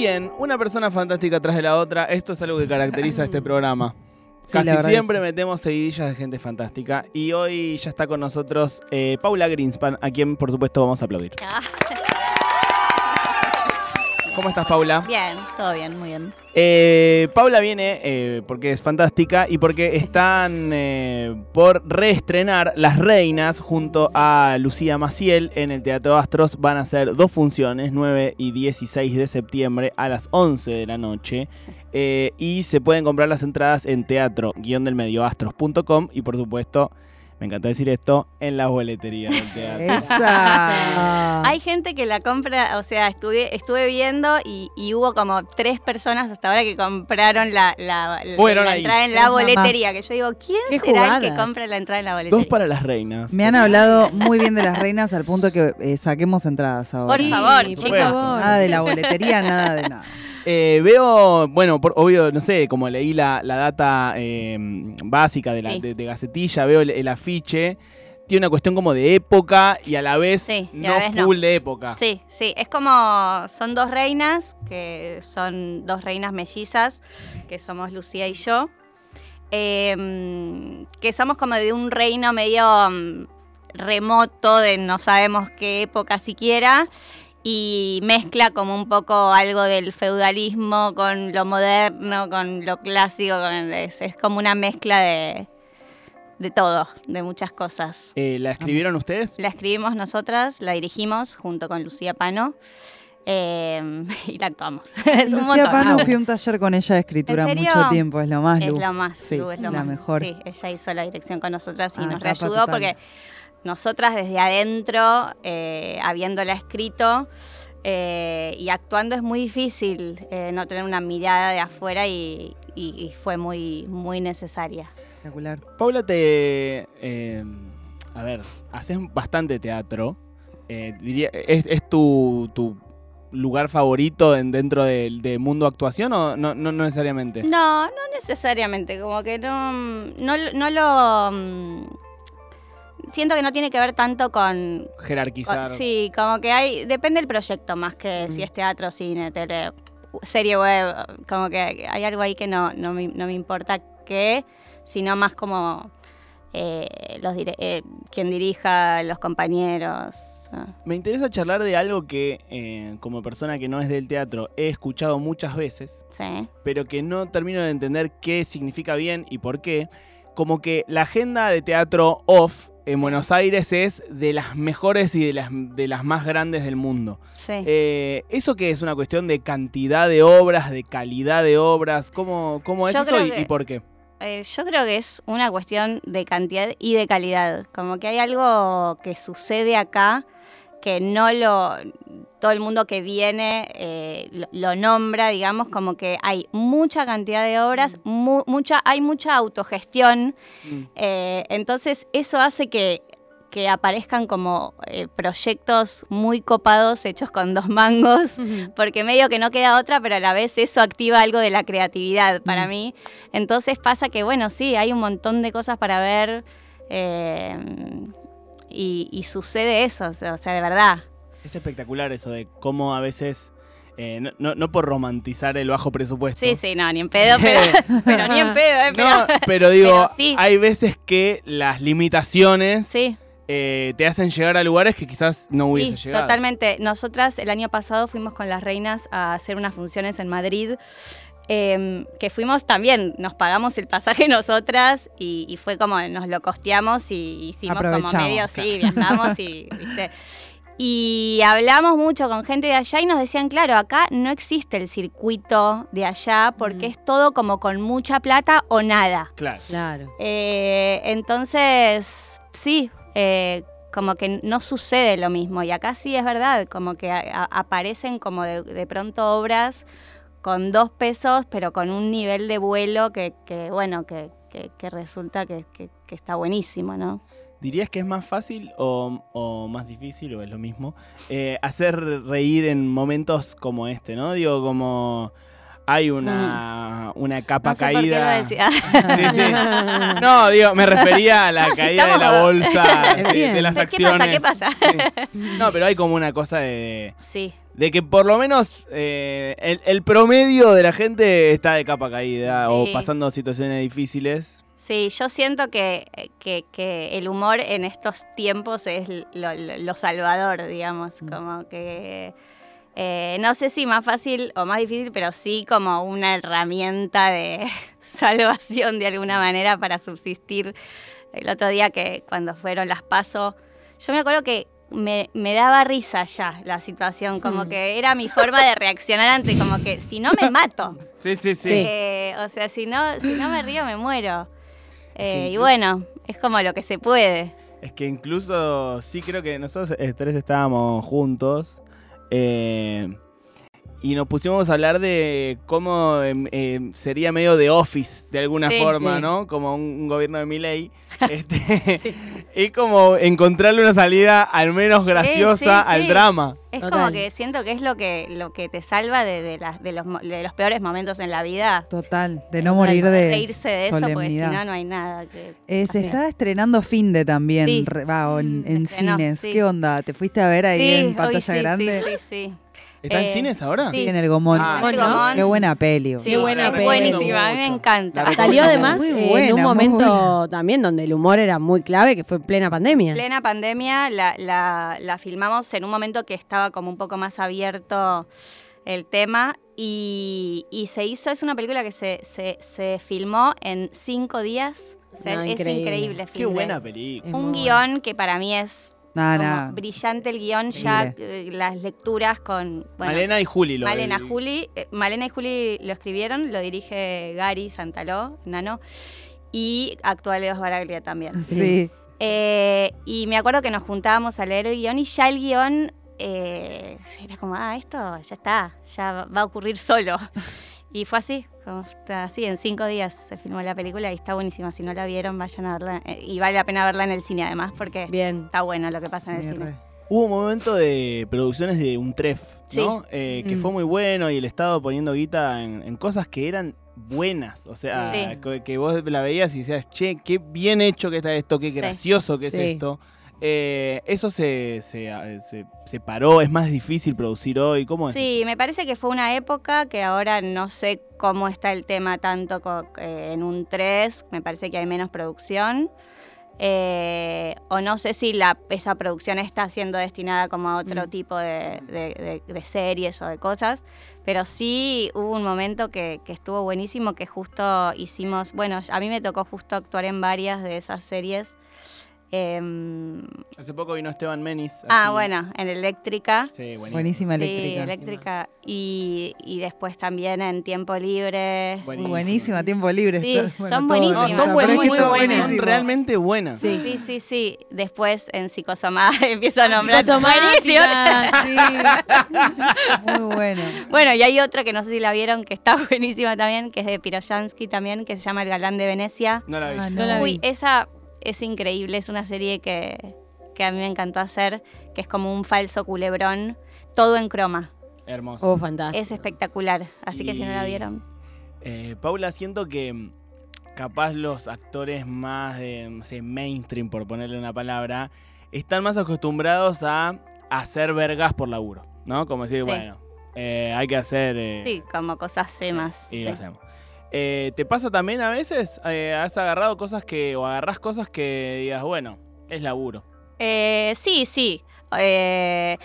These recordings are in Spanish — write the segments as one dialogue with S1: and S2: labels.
S1: Bien, una persona fantástica atrás de la otra. Esto es algo que caracteriza a este programa.
S2: Sí,
S1: Casi siempre metemos seguidillas de gente fantástica. Y hoy ya está con nosotros eh, Paula Greenspan, a quien por supuesto vamos a aplaudir. ¿Cómo estás, Paula?
S3: bien, todo bien, muy bien.
S1: Eh, Paula viene eh, porque es fantástica y porque están eh, por reestrenar Las Reinas junto a Lucía Maciel en el Teatro Astros. Van a ser dos funciones, 9 y 16 de septiembre a las 11 de la noche. Y se pueden comprar las entradas en teatro-delmedioastros.com y por supuesto, me encanta decir esto, en la boletería del teatro.
S2: Esa.
S3: Hay gente que la compra, o sea, estuve, estuve viendo y, y hubo como tres personas hasta ahora que compraron la, la, la-
S1: Fueron
S3: la
S1: ahí.
S3: entrada en la boletería. Que yo digo, ¿quién
S4: Qué
S3: será el que compra la entrada en la boletería?
S1: Dos para las reinas.
S2: Me han hablado muy bien de las reinas al punto que eh, saquemos entradas ahora.
S3: Por favor,
S4: por
S3: chicos.
S2: Nada de la boletería, nada de nada.
S1: Eh, veo, bueno, por, obvio, no sé, como leí la, la data eh, básica de, la,
S3: Sí.
S1: de, de Gacetilla, veo el, el afiche. Tiene una cuestión como de época y a la vez
S3: Sí,
S1: no
S3: la vez no.
S1: full de época.
S3: Sí, sí, es como, son dos reinas, que son dos reinas mellizas, que somos Lucía y yo, eh, que somos como de un reino medio mm, remoto, de no sabemos qué época siquiera, y mezcla como un poco algo del feudalismo con lo moderno, con lo clásico, con- es, es como una mezcla de, de todo, de muchas cosas.
S1: Eh, ¿La escribieron ustedes?
S3: La escribimos nosotras, la dirigimos junto con Lucía Pano eh, y la actuamos. es un
S2: Lucía
S3: montón.
S2: Pano,
S3: ¿no?
S2: fui a un taller con ella de escritura mucho tiempo, es lo más,
S3: Es
S2: Lu.
S3: lo más,
S2: Sí,
S3: Lu, es lo
S2: la
S3: más.
S2: mejor.
S3: Sí, ella hizo la dirección con nosotras y
S2: Ah,
S3: nos reayudó
S2: total.
S3: porque nosotras desde adentro, eh, habiéndola escrito eh, y actuando es muy difícil eh, no tener una mirada de afuera y, y- y fue muy, muy necesaria.
S2: Espectacular.
S1: Paula, te. eh, a ver, haces bastante teatro. Eh, diría, ¿Es, es tu, tu lugar favorito en- dentro del de mundo actuación o no, no, no necesariamente?
S3: No, no necesariamente, como que no, no, no lo... Siento que no tiene que ver tanto con,
S1: Jerarquizar.
S3: con- Sí, como que hay... Depende del proyecto más que si es teatro, cine, tele, serie web. Como que hay algo ahí que no, no, me, no me importa qué, sino más como eh, los eh, quien dirija, los compañeros.
S1: Me interesa charlar de algo que, eh, como persona que no es del teatro, he escuchado muchas veces,
S3: Sí.
S1: pero que no termino de entender qué significa bien y por qué. Como que la agenda de teatro off en Buenos Aires es de las mejores y de las, de las más grandes del mundo.
S3: Sí.
S1: Eh, ¿Eso qué es una cuestión de cantidad de obras, de calidad de obras? ¿Cómo, cómo es
S3: Yo
S1: eso
S3: creo
S1: y,
S3: que-
S1: y por qué?
S3: Eh, yo creo que es una cuestión de cantidad y de calidad. Como que hay algo que sucede acá que no lo. Todo el mundo que viene eh, lo, lo nombra, digamos, como que hay mucha cantidad de obras, mu- mucha, hay mucha autogestión.
S1: Mm.
S3: eh, entonces, eso hace que que aparezcan como eh, proyectos muy copados hechos con dos mangos porque medio que no queda otra, pero a la vez eso activa algo de la creatividad para
S2: Mm.
S3: mí. Entonces pasa que, bueno, sí, hay un montón de cosas para ver y, y sucede eso, o sea, o sea, de verdad.
S1: Es espectacular eso de cómo a veces, eh, no, no- no por romantizar el bajo presupuesto.
S3: Sí, sí, no, ni en pedo, pero, pero ni en pedo, ¿eh? Pero,
S1: No, pero digo,
S3: pero sí.
S1: hay veces que las limitaciones
S3: sí.
S1: eh, te hacen llegar a lugares que quizás no hubiese
S3: Sí,
S1: llegado.
S3: totalmente. Nosotras el año pasado fuimos con las reinas a hacer unas funciones en Madrid. Eh, que fuimos también, nos pagamos el pasaje nosotras y, y fue como nos lo costeamos y hicimos como medio, sí, viajamos y, ¿viste? Y hablamos mucho con gente de allá y nos decían, claro, acá no existe el circuito de allá porque
S4: Mm.
S3: es todo como con mucha plata o nada.
S1: Claro.
S4: Claro.
S3: Eh, entonces, sí, eh, como que no sucede lo mismo. Y acá sí es verdad, como que a- a- aparecen como de, de pronto obras con dos pesos, pero con un nivel de vuelo que, que, bueno, que, que- que resulta que, está buenísimo, ¿no?
S1: ¿Dirías que es más fácil o, o más difícil, o es lo mismo, eh, hacer reír en momentos como este, ¿no? Digo, como hay una, una capa
S3: Mm. No sé por qué lo
S1: caída.
S3: decía.
S1: Sí, sí. No, digo, me refería a la
S3: No, si
S1: caída de la bolsa, sí, de las
S3: ¿Qué
S1: acciones.
S3: pasa? ¿Qué pasa?
S1: No, pero hay como una cosa de,
S3: Sí,
S1: de que por lo menos eh, el, el promedio de la gente está de capa caída o pasando situaciones difíciles.
S3: Sí, yo siento que, que- que el humor en estos tiempos es lo, lo- lo salvador, digamos, como que eh, no sé si más fácil o más difícil, pero sí como una herramienta de salvación de alguna manera para subsistir. El otro día que cuando fueron las pasos, yo me acuerdo que me, me daba risa ya la situación, como
S4: Mm.
S3: que era mi forma de reaccionar ante, como que si no me mato.
S1: Sí, sí, sí.
S3: Eh, o sea, si no, si no me río, me muero. Eh, y bueno, es como lo que se puede.
S1: Es que incluso sí creo que nosotros eh, tres estábamos juntos eh, y nos pusimos a hablar de cómo em, em, sería medio de office de alguna
S3: Sí,
S1: forma,
S4: sí.
S1: ¿no? Como un, un gobierno de Milei. Este, Es como encontrarle una salida al menos graciosa
S3: sí,
S1: al
S3: sí.
S1: drama.
S3: Es
S4: Total.
S3: como que siento que es lo que, lo que te salva de, de de los, de los peores momentos en la vida.
S2: Total, de no morir de
S3: Reírse de eso, porque si no, no hay nada que...
S2: Eh, se
S4: Sí.
S2: está estrenando Finde también,
S3: Sí.
S2: re- va, o en,
S3: Mm,
S2: en cines.
S3: sí.
S2: ¿Qué onda? ¿Te fuiste a ver ahí
S3: Sí,
S2: en
S3: hoy
S2: pantalla
S3: sí,
S2: grande?
S3: Sí, sí, sí.
S1: ¿Está en
S3: Eh,
S1: cines ahora?
S3: sí.
S2: en el Gomón.
S1: Ah.
S3: El Gomón.
S2: Qué buena peli.
S3: Sí,
S4: Qué buena
S3: es
S4: peli.
S3: buenísima, a mí me
S1: Mucho.
S3: encanta.
S1: La
S4: Salió además
S2: Muy
S4: en
S2: buena,
S4: un
S2: muy
S4: momento también donde el humor era muy clave, que fue plena pandemia.
S3: plena pandemia la, la- la filmamos en un momento que estaba como un poco más abierto el tema y, y se hizo, es una película que se, se, se filmó en cinco días. O sea,
S4: No,
S3: es
S4: increíble.
S3: increíble.
S1: Qué buena película.
S4: Es
S3: Un guion que para mí es
S2: No,
S3: como
S2: no.
S3: brillante el guion, ya eh, las lecturas con... bueno,
S1: Malena y Juli. Lo
S3: Malena,
S1: el-
S3: Juli, eh, Malena y Juli lo escribieron, lo dirige Gary Santaló, Nano, y actúa Leo Baraglia también.
S2: Sí.
S3: Eh, y me acuerdo que nos juntábamos a leer el guion y ya el guion eh, era como, ah, esto ya está, ya va a ocurrir solo. y fue así, como está así, en cinco días se filmó la película y está buenísima. Si no la vieron, vayan a verla. eh, y vale la pena verla en el cine además, porque
S4: Bien.
S3: está bueno lo que pasa en el cine.
S2: re.
S1: Hubo un momento de producciones de un tref, ¿no? Eh, que
S4: Mm.
S1: fue muy bueno y el Estado poniendo guita en, en cosas que eran buenas. O sea,
S3: Sí.
S1: que, que vos la veías y decías, che, qué bien hecho que está esto, qué
S3: Sí.
S1: gracioso que es
S4: Sí.
S1: esto. Eh, eso se, se, se- se paró, es más difícil producir hoy. ¿Cómo es?
S3: Sí, me parece que fue una época que ahora no sé cómo está el tema tanto eh, en un 3, me parece que hay menos producción. Eh, o no sé si la, esa producción está siendo destinada como a otro
S4: Mm.
S3: tipo de, de- de- de series o de cosas, pero sí hubo un momento que, que estuvo buenísimo que justo hicimos, bueno, a mí me tocó justo actuar en varias de esas series. Em,
S1: Hace poco vino Esteban Menis.
S3: ah, bueno, en Eléctrica.
S1: Sí, buenísimo.
S2: Buenísima
S3: Sí,
S2: eléctrica.
S3: Y, y después también en tiempo libre.
S1: Buenísimo.
S2: Buenísima, tiempo libre.
S3: Sí,
S2: Está-
S3: son buenísimas.
S1: No, son muy buenas, realmente buenas.
S4: Sí.
S3: Sí, sí, sí. Después en Psicosomá empiezo a nombrar.
S4: Psicosomática.
S3: Buenísimo.
S2: Sí, muy bueno.
S3: Bueno, y hay otra que no sé si la vieron, que está buenísima también, que es de Piroyansky también, que se llama El Galán de Venecia.
S1: No la vi.
S2: Ah,
S4: No la
S3: Uy,
S4: vi.
S3: esa es increíble, es una serie que, que a mí me encantó hacer, que es como un falso culebrón, todo en croma.
S1: Hermoso.
S4: Oh, fantástico.
S3: Es espectacular, así que si no la vieron.
S1: Eh, Paula, siento que mm, capaz los actores más de, no sé, mainstream, por ponerle una palabra, están más acostumbrados a hacer vergas por laburo, ¿no? Como decir,
S3: Sí.
S1: bueno, eh, hay que hacer... eh,
S3: Sí, como cosas semas.
S1: Y
S3: sí.
S1: lo hacemos. Eh, ¿Te pasa también a veces? Eh, ¿Has agarrado cosas que, o agarrás cosas que digas, bueno, es laburo?
S3: Eh, sí, sí. Eh,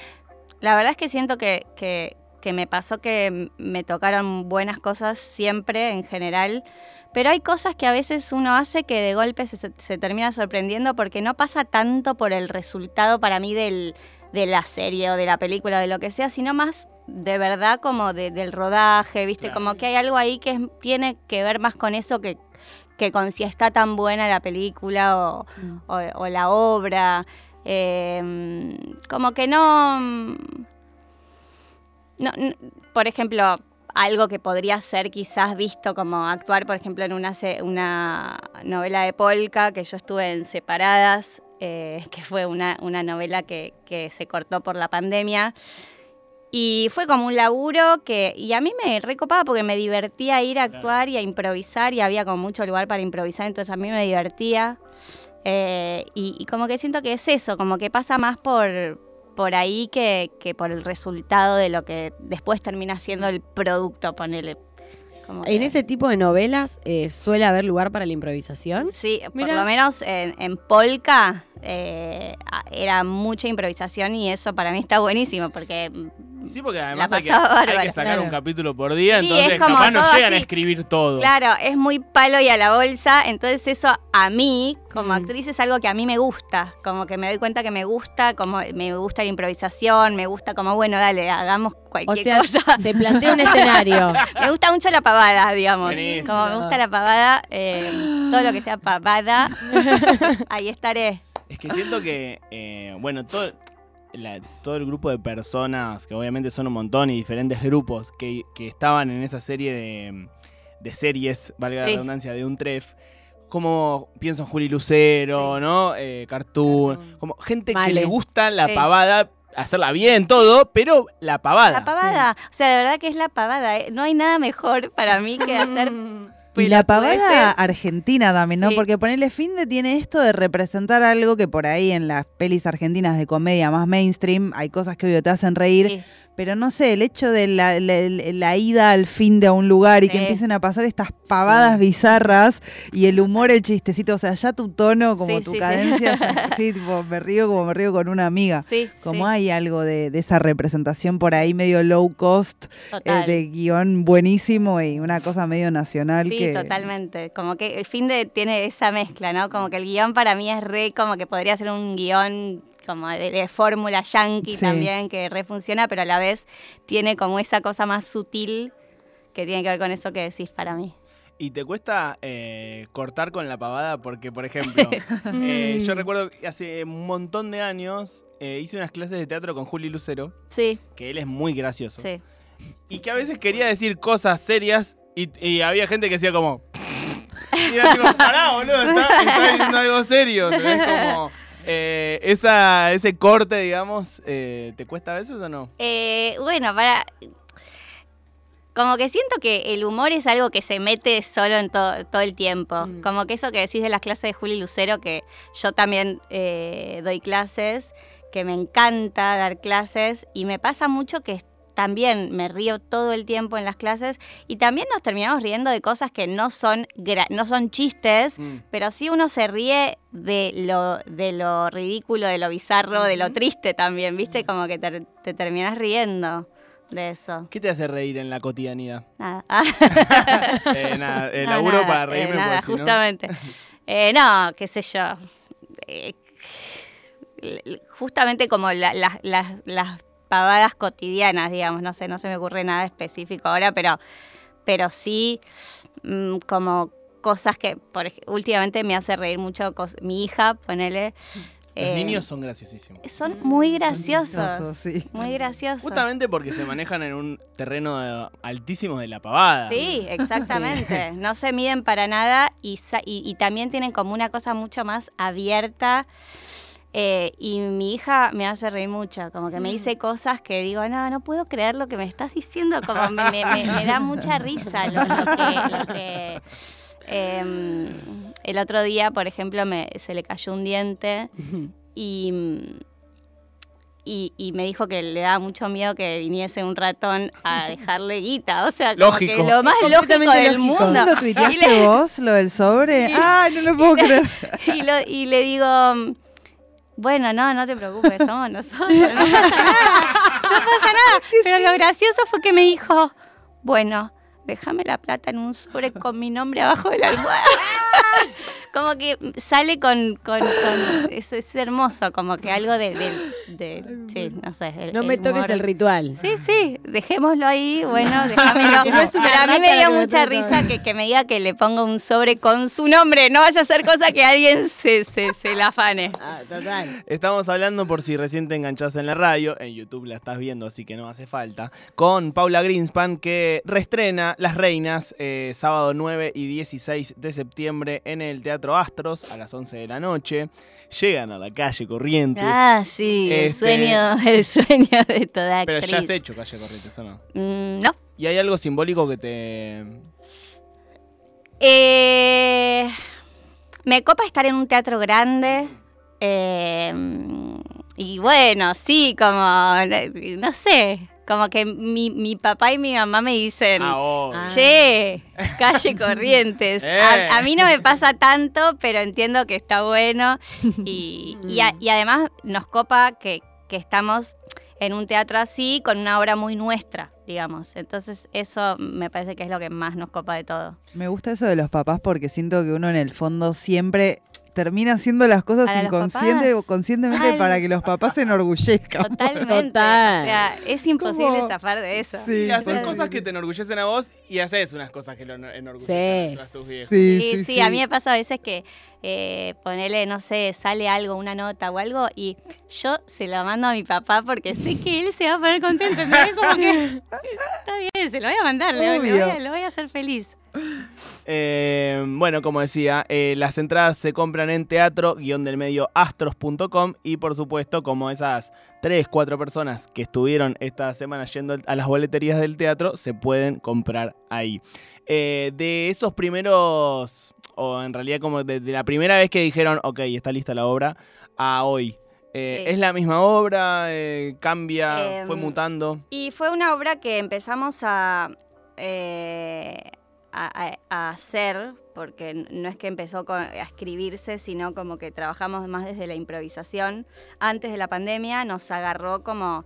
S3: la verdad es que siento que, que- me pasó que me tocaron buenas cosas siempre, en general. Pero hay cosas que a veces uno hace que de golpe se, se termina sorprendiendo porque no pasa tanto por el resultado para mí del, de la serie o de la película o de lo que sea, sino más de verdad como de- del rodaje, ¿viste?
S1: Claro.
S3: Como que hay algo ahí que es- tiene que ver más con eso que, que con si está tan buena la película o,
S4: Mm.
S3: o, o la obra. eh, como que no, no, Por ejemplo, algo que podría ser quizás visto como actuar, por ejemplo, en una, una novela de Polka, que yo estuve en Separadas, eh, que fue una, una novela que, que se cortó por la pandemia. Y fue como un laburo que, y a mí me recopaba porque me divertía ir a actuar y a improvisar y había como mucho lugar para improvisar, entonces a mí me divertía. Eh, y, y como que siento que es eso, como que pasa más por, por ahí que, que por el resultado de lo que después termina siendo el producto, ponele. Como
S4: En
S3: que-
S4: ese tipo de novelas eh, suele haber lugar para la improvisación.
S3: Sí, por lo menos en, en Polka eh, era mucha improvisación y eso para mí está buenísimo porque
S1: Sí, porque además hay que, hay sacar
S2: Claro.
S1: un capítulo por día,
S3: Sí,
S1: entonces
S3: es como
S1: capaz no llegan a escribir todo.
S3: Claro, es muy palo y a la bolsa, entonces eso a mí, como
S4: Mm.
S3: actriz, es algo que a mí me gusta, como que me doy cuenta que me gusta, como me gusta la improvisación, me gusta como, bueno, dale, hagamos
S4: O
S3: cualquier
S4: sea,
S3: cosa.
S4: se plantea un escenario.
S3: Me gusta mucho la pavada, digamos. Como me gusta la pavada, eh, todo lo que sea pavada, ahí estaré.
S1: Es que siento que, eh, bueno, todo, la- todo el grupo de personas, que obviamente son un montón y diferentes grupos que, que estaban en esa serie de, de series, valga la redundancia, de un tref. Como pienso en Juli Lucero,
S3: Sí.
S1: ¿no? Eh, Cartoon.
S2: Cartoon.
S1: Como gente que le gusta la
S3: Sí.
S1: pavada, hacerla bien, todo, pero la pavada.
S3: La pavada, o sea, de verdad que es la pavada. ¿eh? No hay nada mejor para mí que hacer.
S2: Y la pavada argentina también, ¿no?
S3: Sí.
S2: Porque ponerle fin de tiene esto de representar algo que por ahí en las pelis argentinas de comedia más mainstream hay cosas que obvio te hacen reír,
S3: Sí.
S2: Pero no sé, el hecho de la, la- la ida al fin de a un lugar y que empiecen a pasar estas pavadas bizarras y el humor, el chistecito, o sea, ya tu tono, como
S3: Sí,
S2: tu cadencia, ya- sí, tipo, me río como me río con una amiga.
S3: Sí,
S2: Como hay algo de, de esa representación por ahí medio low cost, eh, de guion buenísimo y una cosa medio nacional
S3: Sí,
S2: que...
S3: totalmente. Como que el fin de tiene esa mezcla, ¿no? Como que el guion para mí es re, como que podría ser un guion como de, de fórmula yankee
S2: Sí.
S3: también, que re funciona, pero a la vez tiene como esa cosa más sutil que tiene que ver con eso que decís para mí.
S1: ¿Y te cuesta eh, cortar con la pavada? Porque, por ejemplo, eh, yo recuerdo que hace un montón de años eh, hice unas clases de teatro con Juli Lucero,
S3: Sí,
S1: que él es muy gracioso.
S3: sí.
S1: Y que a veces quería decir cosas serias y, y había gente que decía como... Y era tipo, pará, boludo, está, está diciendo algo serio. ¿entendés? Como, eh, esa, ese corte, digamos, eh, ¿te cuesta a veces o no?
S3: Eh, bueno, para. Como que siento que el humor es algo que se mete solo en to- todo el tiempo.
S4: Mm.
S3: Como que eso que decís de las clases de Juli Lucero, que yo también eh, doy clases, que me encanta dar clases y me pasa mucho que también me río todo el tiempo en las clases y también nos terminamos riendo de cosas que no son, no son chistes,
S1: Mm.
S3: pero sí uno se ríe de lo, de lo ridículo, de lo bizarro, de lo triste también, ¿viste? Como que te, te terminas riendo de eso.
S1: ¿Qué te hace reír en la cotidianidad?
S3: Nada. Ah,
S1: Eh, nada, eh,
S3: no,
S1: laburo
S3: nada,
S1: para
S3: eh,
S1: reírme
S3: nada,
S1: porque si no-
S3: justamente. Eh, no, qué sé yo. Eh, justamente como la- la- las- las pavadas cotidianas, digamos, no sé, no se me ocurre nada específico ahora, pero, pero sí mm, como cosas que por, últimamente me hace reír mucho mi hija, ponele.
S1: Los
S3: eh,
S1: niños son graciosísimos.
S3: son muy
S2: Son
S3: graciosos.
S2: chistosos, sí.
S3: Muy graciosos.
S1: Justamente porque se manejan en un terreno de- altísimo de la pavada.
S3: Sí, exactamente. No se miden para nada y, sa- y, y también tienen como una cosa mucho más abierta. Eh, y mi hija me hace reír mucho, como que me dice cosas que digo, no, no puedo creer lo que me estás diciendo, como me, me- me- me da mucha risa lo, lo que... lo que, em, el otro día, por ejemplo, me, se le cayó un diente y, y, y me dijo que le daba mucho miedo que viniese un ratón a dejarle guita. O sea, como
S1: Lógico.
S3: que lo más lógico del
S4: lógico.
S3: mundo.
S2: ¿No lo
S3: Y
S2: tuiteaste
S3: le-
S2: vos, lo del sobre? ¡Ay, no lo puedo creer!
S3: y, lo- y le digo, bueno, no, no te preocupes, somos nosotros. No pasa nada. No pasa nada. Pero lo gracioso fue que me dijo, bueno, déjame la plata en un sobre con mi nombre abajo de la almohada. Como que sale con, con, con- es, es hermoso, como que algo de, de- de- sí, no sé. el-
S4: No me
S3: el
S4: toques
S3: humor.
S4: el ritual.
S3: Sí, sí, dejémoslo ahí, bueno, déjamelo.
S4: Que no es una
S3: Pero a mí me dio mucha risa que, que me diga que le ponga un sobre con su nombre, no vaya a ser cosa que alguien se, se, se la afane.
S4: Ah, total.
S1: Estamos hablando por si recién te enganchás en la radio, en YouTube la estás viendo, así que no hace falta, con Paula Greenspan que reestrena Las Reinas eh, sábado 9 y 16 de septiembre en el Teatro Astros a las 11 de la noche. Llegan a la calle Corrientes,
S3: Ah, sí, el
S1: Este-
S3: sueño, el sueño de toda
S1: pero
S3: actriz.
S1: ya has hecho calle Corrientes, ¿o no?
S3: Mm, no.
S1: ¿Y hay algo simbólico que te...
S3: Eh, me copa estar en un teatro grande. eh, y bueno, sí, como, no sé, como que mi, mi papá y mi mamá me dicen,
S1: Ah, obvio.
S4: Ah.
S3: che, calle Corrientes.
S1: Eh.
S3: A, a mí no me pasa tanto, pero entiendo que está bueno. Y, y a- y además nos copa que, que estamos en un teatro así, con una obra muy nuestra, digamos. Entonces eso me parece que es lo que más nos copa de todo.
S2: Me gusta eso de los papás porque siento que uno en el fondo siempre termina haciendo las cosas inconsciente o conscientemente
S3: Ay.
S2: para que los papás se enorgullezcan.
S3: Totalmente.
S4: Total.
S3: O sea, es imposible
S2: ¿Cómo?
S3: zafar de eso.
S2: Sí,
S1: Y haces cosas que te enorgullecen a vos y haces unas cosas que lo enorgullecen
S4: Sí.
S1: a tus viejos.
S2: Sí,
S3: Sí,
S2: sí,
S3: sí, a mí me pasa a veces que eh, ponele, no sé, sale algo, una nota o algo, y yo se lo mando a mi papá porque sé que él se va a poner contento. ¿entendés? Como que está bien, se lo voy a mandar, le- voy a- lo voy a hacer feliz.
S1: Eh, bueno, como decía, eh, las entradas se compran en teatro del medio astros.com y por supuesto, como esas 3, 4 personas que estuvieron esta semana yendo a las boleterías del teatro, se pueden comprar ahí. Eh, de esos primeros, o en realidad como de, de la primera vez que dijeron, ok, está lista la obra, a hoy. eh,
S3: Sí.
S1: ¿Es la misma obra? Eh, ¿Cambia?
S3: Em,
S1: ¿Fue mutando?
S3: Y fue una obra que empezamos a, a, a- hacer, porque no es que empezó con- a escribirse, sino como que trabajamos más desde la improvisación. Antes de la pandemia nos agarró como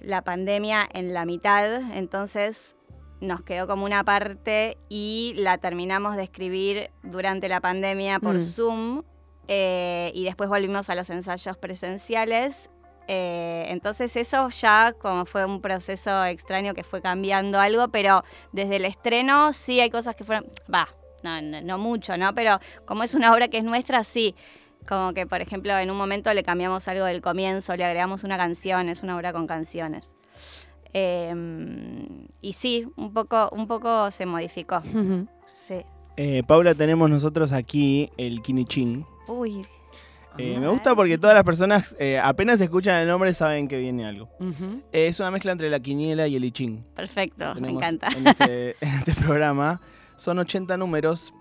S3: la pandemia en la mitad, entonces nos quedó como una parte y la terminamos de escribir durante la pandemia por
S4: Mm.
S3: Zoom eh, y después volvimos a los ensayos presenciales. Eh, entonces eso ya como fue un proceso extraño que fue cambiando algo, pero desde el estreno sí hay cosas que fueron, va, no, no, no mucho, ¿no? Pero como es una obra que es nuestra, sí. Como que, por ejemplo, en un momento le cambiamos algo del comienzo, le agregamos una canción, es una obra con canciones. Eh, y sí, un poco, un poco se modificó. Sí.
S1: Eh, Paula, tenemos nosotros aquí el Kinichín.
S3: Uy,
S1: Eh, me gusta porque todas las personas eh, apenas escuchan el nombre saben que viene algo. Eh, es una mezcla entre la quiniela y el I Ching.
S3: perfecto, me encanta.
S1: En este, en este programa. Son 80 números,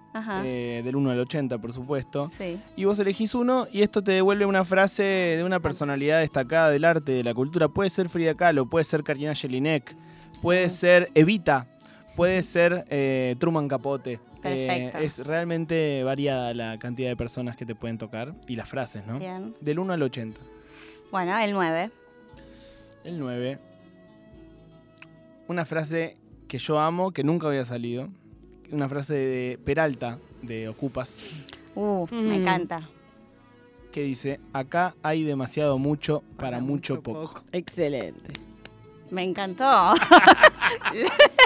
S1: eh, del 1 al 80, por supuesto.
S3: Sí.
S1: Y vos elegís uno y esto te devuelve una frase de una personalidad destacada del arte, de la cultura. Puede ser Frida Kahlo, puede ser Karina Jelinek, puede ser Evita, puede ser Truman Capote. Eh,
S3: Perfecto.
S1: es realmente variada la cantidad de personas que te pueden tocar y las frases, ¿no?
S3: Bien.
S1: Del 1 al 80.
S3: Bueno, el 9.
S1: El 9. Una frase que yo amo, que nunca había salido. Una frase de Peralta, de Ocupas,
S3: Uh, me encanta.
S1: que dice, acá hay demasiado mucho para,
S2: Para
S1: mucho,
S2: mucho
S1: poco.
S2: poco.
S4: Excelente.
S3: Me encantó.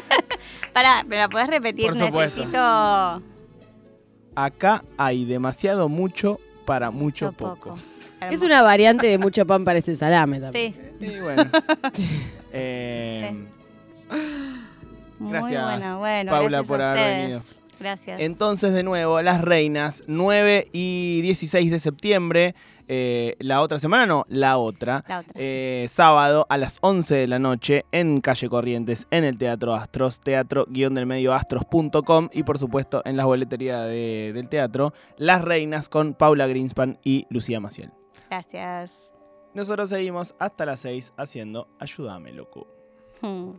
S3: Pará, ¿me la podés repetir?
S1: Por supuesto.
S3: Necesito
S1: Acá hay demasiado mucho para mucho, poco.
S4: Es una variante de mucho pan parece salame también.
S3: Sí,
S1: Y bueno. eh,
S3: muy
S1: Gracias,
S3: buena. Bueno,
S1: Paula,
S3: gracias
S1: por haber
S3: ustedes.
S1: venido.
S3: Gracias.
S1: Entonces, de nuevo, Las Reinas, 9 y 16 de septiembre. Eh, la otra semana, no, la otra.
S3: La otra.
S1: Eh, sábado a las 11 de la noche en Calle Corrientes, en el Teatro Astros, teatro-del-medio astros.com y por supuesto en las boleterías de- del teatro, Las Reinas con Paula Greenspan y Lucía Maciel.
S3: Gracias.
S1: Nosotros seguimos hasta las 6 haciendo Ayúdame, loco.
S3: Hmm.